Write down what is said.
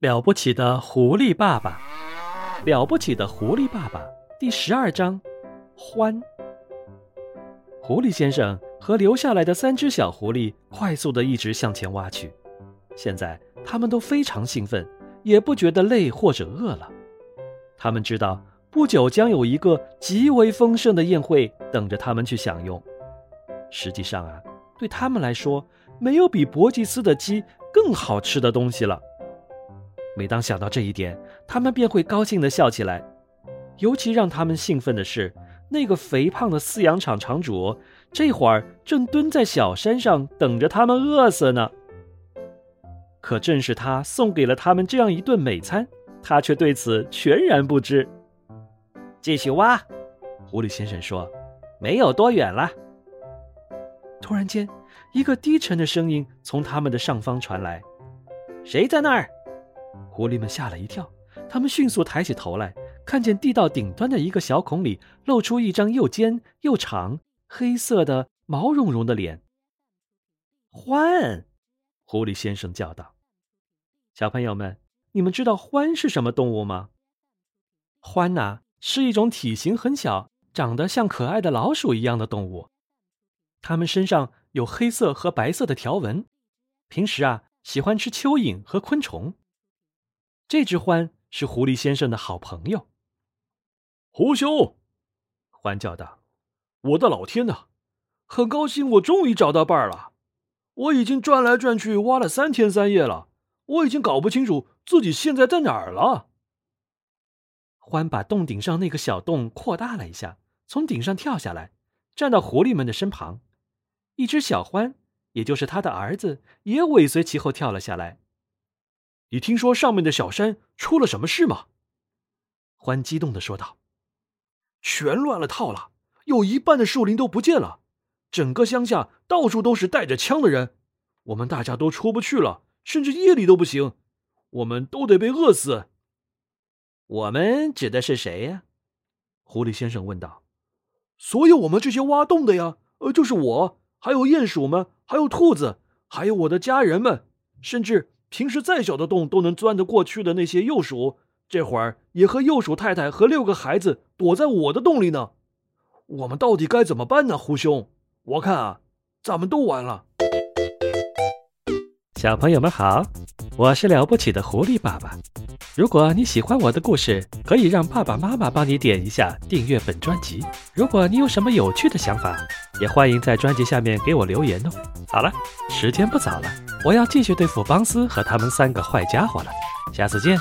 了不起的狐狸爸爸，了不起的狐狸爸爸，第十二章，欢。狐狸先生和留下来的三只小狐狸快速的一直向前挖去，现在他们都非常兴奋，也不觉得累或者饿了。他们知道不久将有一个极为丰盛的宴会等着他们去享用。实际上啊，对他们来说，没有比伯吉斯的鸡更好吃的东西了。每当想到这一点，他们便会高兴地笑起来。尤其让他们兴奋的是，那个肥胖的饲养场场主这会儿正蹲在小山上等着他们饿死呢。可正是他送给了他们这样一顿美餐，他却对此全然不知。继续挖，狐狸先生说：“没有多远了。”突然间，一个低沉的声音从他们的上方传来：“谁在那儿？”狐狸们吓了一跳，他们迅速抬起头来，看见地道顶端的一个小孔里露出一张又尖又长、黑色的毛茸茸的脸。獾，狐狸先生叫道：“小朋友们，你们知道獾是什么动物吗？獾呐，是一种体型很小、长得像可爱的老鼠一样的动物，它们身上有黑色和白色的条纹，平时啊喜欢吃蚯蚓和昆虫。”这只獾是狐狸先生的好朋友。狐兄，獾叫道：“我的老天呐！很高兴我终于找到伴儿了。我已经转来转去挖了三天三夜了，我已经搞不清楚自己现在在哪儿了。”獾把洞顶上那个小洞扩大了一下，从顶上跳下来，站到狐狸们的身旁。一只小獾，也就是他的儿子，也尾随其后跳了下来。你听说上面的小山出了什么事吗？欢激动的说道：“全乱了套了，有一半的树林都不见了，整个乡下到处都是带着枪的人，我们大家都出不去了，甚至夜里都不行，我们都得被饿死。”我们指的是谁呀？狐狸先生问道。“所有我们这些挖洞的呀，呃，就是我，还有鼹鼠们，还有兔子，还有我的家人们，甚至……”平时再小的洞都能钻得过去的那些幼鼠，这会儿也和幼鼠太太和六个孩子躲在我的洞里呢。我们到底该怎么办呢，胡兄？我看啊，咱们都完了。小朋友们好，我是了不起的狐狸爸爸。如果你喜欢我的故事，可以让爸爸妈妈帮你点一下订阅本专辑。如果你有什么有趣的想法，也欢迎在专辑下面给我留言哦。好了，时间不早了。我要继续对付邦斯和他们三个坏家伙了，下次见。